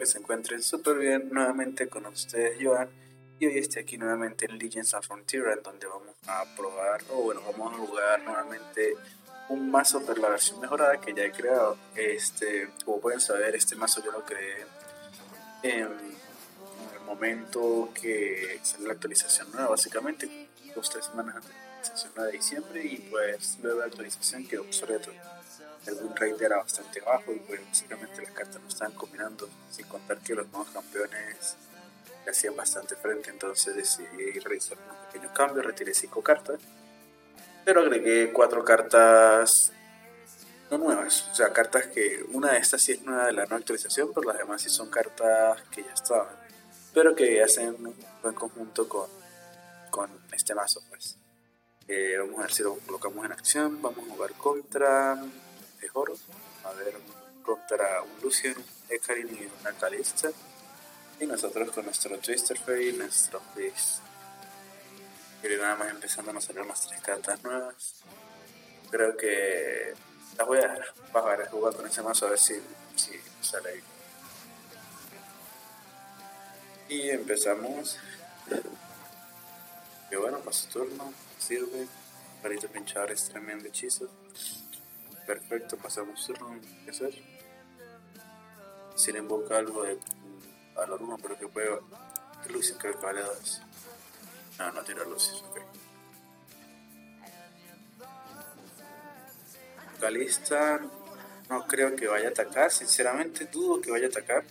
que se encuentren súper bien. Nuevamente con ustedes, Joan. Y hoy estoy aquí nuevamente en Legends of Frontier, en donde vamos a probar, o bueno, vamos a jugar nuevamente un mazo, pero la versión mejorada que ya he creado. Este, como pueden saber, este mazo yo lo creé en el momento que salió la actualización nueva, básicamente, dos tres semanas antes de la actualización de diciembre, y pues luego la actualización quedó obsoleto win rate era bastante bajo y pues básicamente las cartas no estaban combinando, sin contar que los nuevos campeones hacían bastante frente, entonces decidí realizar un pequeño cambio, retiré 5 cartas, pero agregué 4 cartas no nuevas, o sea, cartas que una de estas sí es nueva de la nueva actualización, pero las demás sí son cartas que ya estaban, pero que hacen un buen conjunto con, con este mazo, pues. Eh, vamos a ver si lo colocamos en acción, vamos a jugar contra mejor. A ver, contra un Lucian, Ekarin y una Calista. Y nosotros con nuestro Twister Fairy, nuestro Fizz. Y nada más empezando a salir unas tres cartas nuevas. Creo que las voy a. Bajar a jugar con ese mazo a ver si, sale ahí. Y empezamos. Que bueno, paso turno, sirve. Palito pinchador es tremendo hechizo. Perfecto, pasamos turno. ¿Qué hacer? Si le invoca algo de valor 1, pero que puede. Lucis creo que vale 2. No, no tira Lucis, ok. Calista no creo que vaya a atacar, sinceramente dudo que vaya a atacar.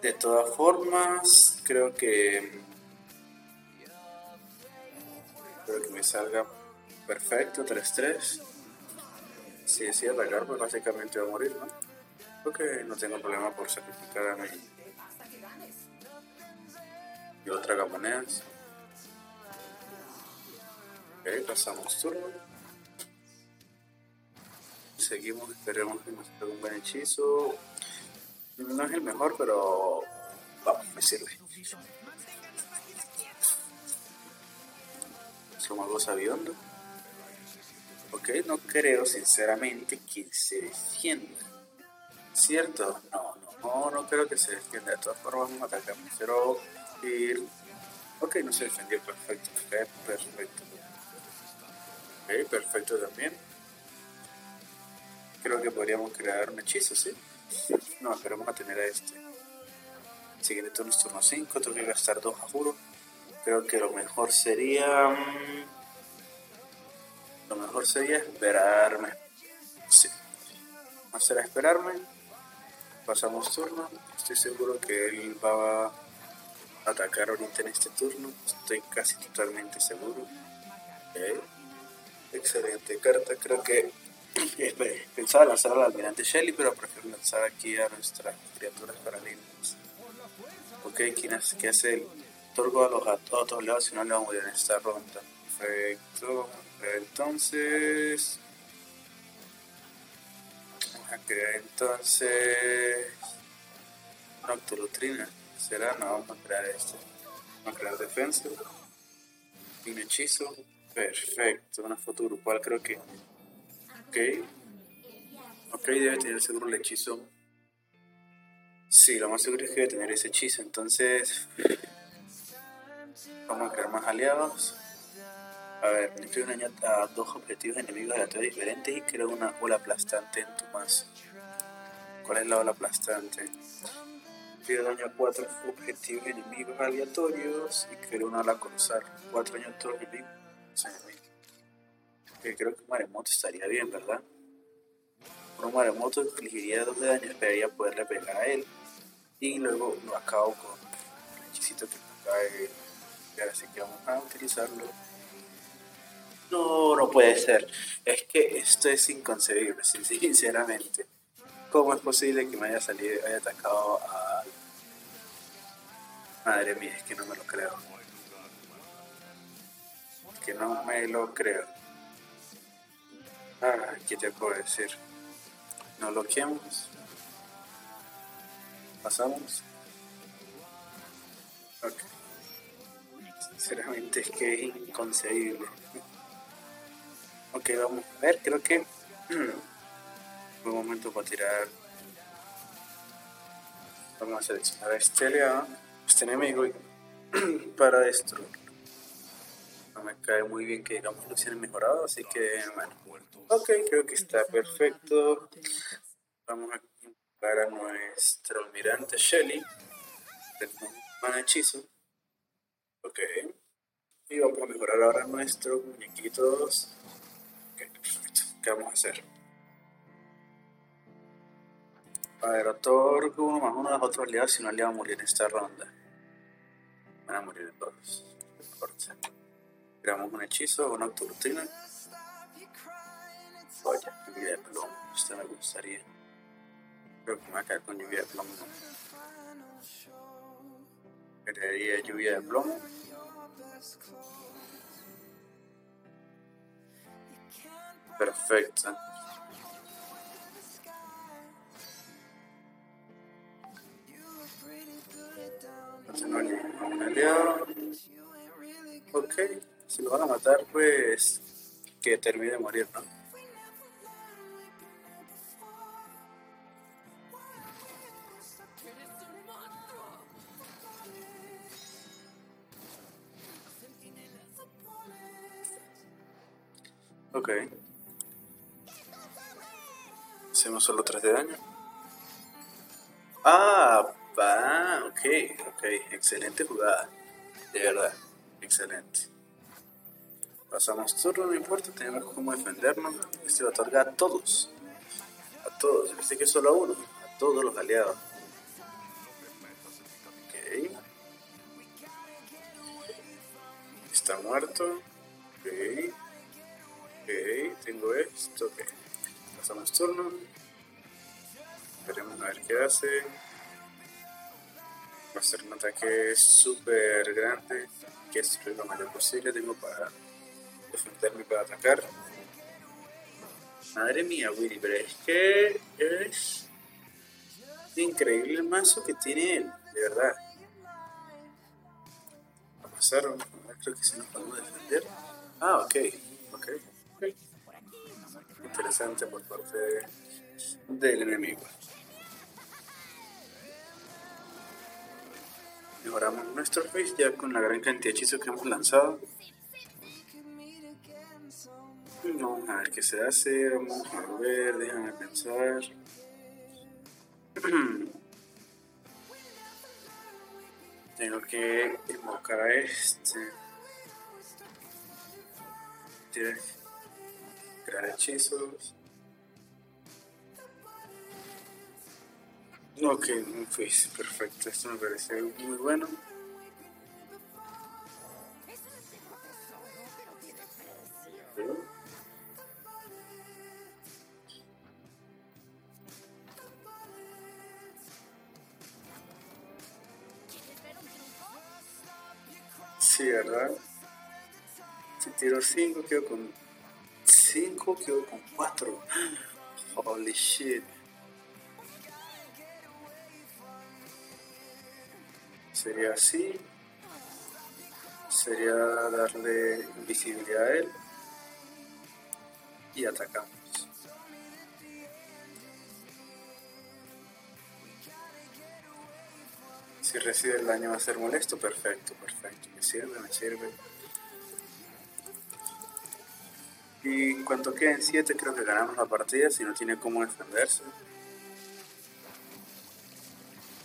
De todas formas, creo que. Creo que me salga perfecto, 3-3 si decide atacar, pues básicamente va a morir, ¿no? Porque no tengo problema por sacrificar a mi. Y otra monedas. Ok, pasamos turno. Seguimos, esperemos que nos pegue un buen hechizo. No es el mejor, pero vamos, me sirve. Somos dos aviones. Ok, no creo sinceramente que se defienda. ¿Cierto? No, no, no, creo que se defienda. De todas formas vamos a atacar. Pero ir... Ok, no se defendió. Perfecto. Perfecto. Ok, perfecto también. Creo que podríamos crear un hechizo, ¿sí? No, esperemos a tener a este. Siguiente turno es turno 5. Tengo que gastar 2 a juro. Creo que lo mejor sería... Mejor sería esperarme. Sí. No será esperarme. Pasamos turno. Estoy seguro que él va a atacar ahorita en este turno. Estoy casi totalmente seguro. Excelente carta. Creo que pensaba lanzar al almirante Shelly, pero prefiero lanzar aquí a nuestras criaturas paralelas. Ok, ¿quién hace, ¿qué hace el Torgo a los a todos lados si no le vamos a morir en esta ronda? Perfecto. Entonces. Vamos a crear entonces. Noctolutrina. ¿Será? No, vamos a crear este. Vamos a crear defensa. Un hechizo. Perfecto. Una foto grupal, creo que. Ok. Ok, debe tener seguro el hechizo. Sí, lo más seguro es que debe tener ese hechizo. Entonces. Vamos a crear más aliados. A ver, un daño a dos objetivos enemigos aleatorios diferentes y creo una ola aplastante en tu mazo. ¿Cuál es la ola aplastante? Inflige daño a cuatro objetivos enemigos aleatorios y creo una ola colosal. Cuatro daño a todos enemigos. Que creo que un maremoto estaría bien, ¿verdad? Un maremoto infligiría dos de daño, esperaría poderle pegar a él. Y luego lo acabo con el hechicito que me cae. Así que vamos a utilizarlo no, no puede ser. Es que esto es inconcebible, sinceramente. ¿Cómo es posible que me haya salido, haya atacado a... Madre mía, es que no me lo creo. que no me lo creo. Ah, ¿qué te puedo decir? No lo quemamos. Pasamos. Ok. Sinceramente es que es inconcebible. Ok, vamos a ver, creo que buen momento para tirar Vamos a seleccionar a este aliado, este enemigo, para destruirlo. No me cae muy bien que digamos lo tienen mejorado, así que bueno. Ok, creo que está perfecto. Vamos a invocar a nuestro almirante Shelly. Tenemos un hechizo. Ok. Y vamos a mejorar ahora nuestros muñequitos. ¿Qué vamos a hacer? A ver, otorgo uno más uno de los otros aliados si no aliado a morir en esta ronda. Van a morir todos. Creamos un hechizo, una autorutina. Vaya, lluvia de plomo. Esto me gustaría. Creo que me caer con lluvia de plomo. Crearía lluvia de plomo. Perfecto. un aliado. Ok, si lo van a matar, pues que termine de morir, ¿no? Ok. Hacemos solo 3 de daño. Ah, va, ok, ok. Excelente jugada. De verdad, excelente. Pasamos turno, no importa, tenemos cómo defendernos. Este lo otorga a todos. A todos, este que solo a uno. A todos los aliados. Ok. Está muerto. Ok. Ok, tengo esto, ok. Pasamos turno. Veremos a ver qué hace. Va a ser un ataque súper grande. Que es lo mayor posible. Tengo para defenderme para atacar. Madre mía, Willy, pero es que es increíble el mazo que tiene él, de verdad. Va a pasar, creo que si nos podemos defender. Ah, ok, ok. Interesante por parte del enemigo. Mejoramos nuestro face ya con la gran cantidad de hechizos que hemos lanzado. Vamos a ver qué se hace. Vamos a ver, déjame pensar. Tengo que invocar a este. Crear hechizos. Ok, un face, perfecto. Esto me parece muy bueno. Sí, ¿verdad? Si tiro 5, quedo con 5, quedo con 4. Holy shit. Sería así. Sería darle invisibilidad a él. Y atacamos. Si recibe el daño va a ser molesto, perfecto, perfecto. Me sirve, me sirve. Y en cuanto queden 7 creo que ganamos la partida si no tiene cómo defenderse.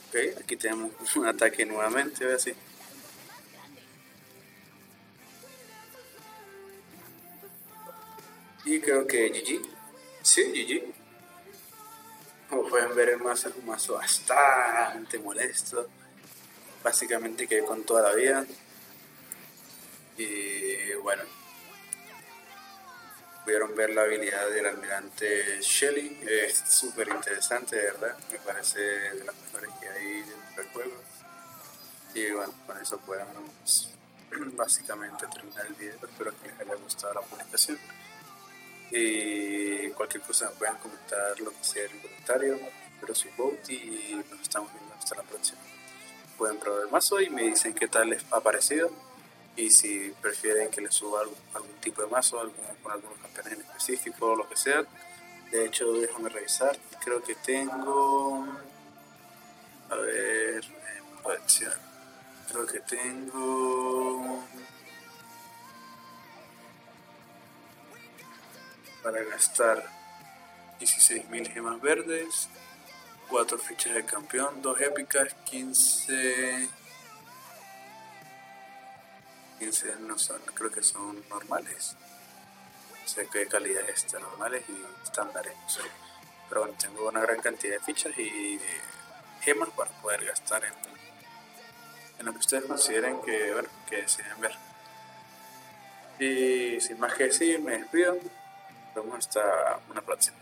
Ok, aquí tenemos un ataque nuevamente, ve así. Y creo que GG. Sí, GG. Como pueden ver el mazo es un mazo bastante molesto. Básicamente que con toda la vida. Y bueno pudieron ver la habilidad del almirante Shelly. Es súper interesante, de verdad. Me parece de las mejores que hay del juego. Y bueno, con eso podemos básicamente terminar el video. Espero que les haya gustado la publicación. Y cualquier cosa pueden comentar lo que sea en el comentario. Espero su vote y nos estamos viendo hasta la próxima. Pueden probar el mazo y me dicen qué tal les ha parecido y si prefieren que les suba algún, tipo de mazo, algún, con algunos campeones en específico o lo que sea. De hecho, déjame revisar. Creo que tengo. A ver. Creo que tengo. Para gastar 16.000 gemas verdes, 4 fichas de campeón, 2 épicas, 15. 15 no son, creo que son normales. No sé qué calidad es, normales y estándares. Pero bueno, tengo una gran cantidad de fichas y gemas para poder gastar en, en lo que ustedes consideren que, bueno, que ver. Y sin más que decir, me despido. Nos hasta una próxima.